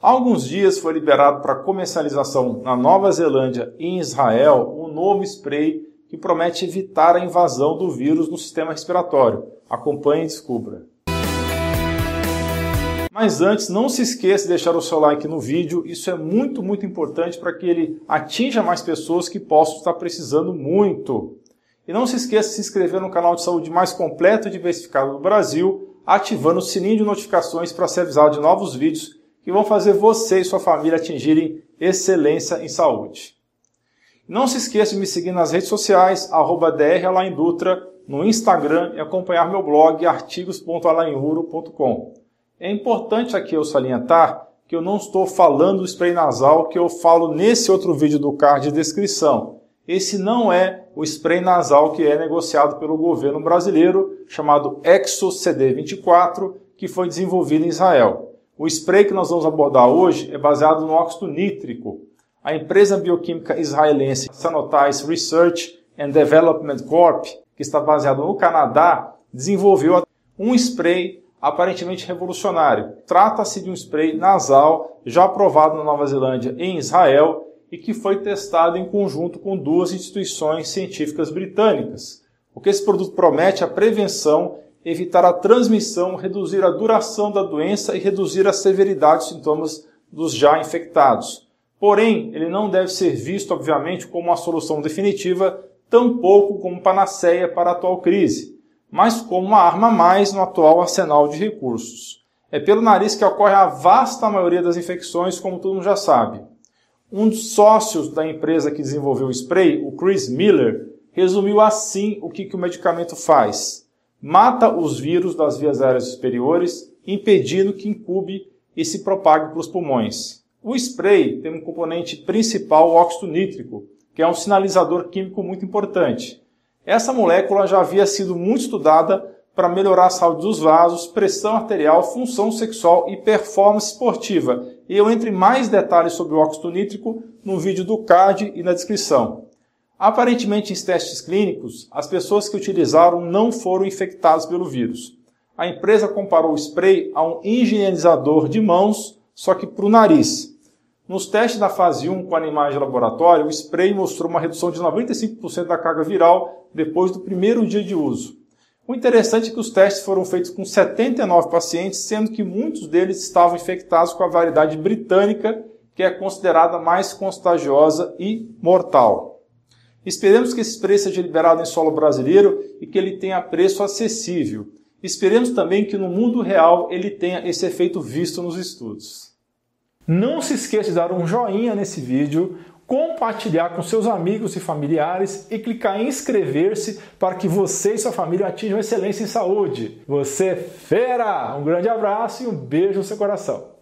Há alguns dias foi liberado para comercialização na Nova Zelândia e em Israel um novo spray que promete evitar a invasão do vírus no sistema respiratório. Acompanhe e descubra. Mas antes, não se esqueça de deixar o seu like no vídeo, isso é muito, muito importante para que ele atinja mais pessoas que possam estar precisando muito. E não se esqueça de se inscrever no canal de saúde mais completo e diversificado do Brasil, ativando o sininho de notificações para ser avisado de novos vídeos que vão fazer você e sua família atingirem excelência em saúde. Não se esqueça de me seguir nas redes sociais, arroba no Instagram e acompanhar meu blog artigos.alainuro.com. É importante aqui eu salientar que eu não estou falando do spray nasal que eu falo nesse outro vídeo do card de descrição. Esse não é o spray nasal que é negociado pelo governo brasileiro, chamado Exo CD24, que foi desenvolvido em Israel. O spray que nós vamos abordar hoje é baseado no óxido nítrico. A empresa bioquímica israelense Sanotais Research and Development Corp, que está baseada no Canadá, desenvolveu um spray aparentemente revolucionário. Trata-se de um spray nasal já aprovado na Nova Zelândia e em Israel e que foi testado em conjunto com duas instituições científicas britânicas. O que esse produto promete é a prevenção evitar a transmissão, reduzir a duração da doença e reduzir a severidade dos sintomas dos já infectados. Porém, ele não deve ser visto, obviamente, como uma solução definitiva, tampouco como panaceia para a atual crise, mas como uma arma a mais no atual arsenal de recursos. É pelo nariz que ocorre a vasta maioria das infecções, como todo mundo já sabe. Um dos sócios da empresa que desenvolveu o spray, o Chris Miller, resumiu assim o que, que o medicamento faz mata os vírus das vias aéreas superiores, impedindo que incube e se propague para os pulmões. O spray tem um componente principal, o óxido nítrico, que é um sinalizador químico muito importante. Essa molécula já havia sido muito estudada para melhorar a saúde dos vasos, pressão arterial, função sexual e performance esportiva. E eu entro em mais detalhes sobre o óxido nítrico no vídeo do card e na descrição. Aparentemente, em testes clínicos, as pessoas que utilizaram não foram infectadas pelo vírus. A empresa comparou o spray a um higienizador de mãos, só que para o nariz. Nos testes da fase 1 com animais de laboratório, o spray mostrou uma redução de 95% da carga viral depois do primeiro dia de uso. O interessante é que os testes foram feitos com 79 pacientes, sendo que muitos deles estavam infectados com a variedade britânica, que é considerada mais contagiosa e mortal. Esperemos que esse preço seja liberado em solo brasileiro e que ele tenha preço acessível. Esperemos também que no mundo real ele tenha esse efeito visto nos estudos. Não se esqueça de dar um joinha nesse vídeo, compartilhar com seus amigos e familiares e clicar em inscrever-se para que você e sua família atinjam excelência em saúde. Você é fera! Um grande abraço e um beijo no seu coração.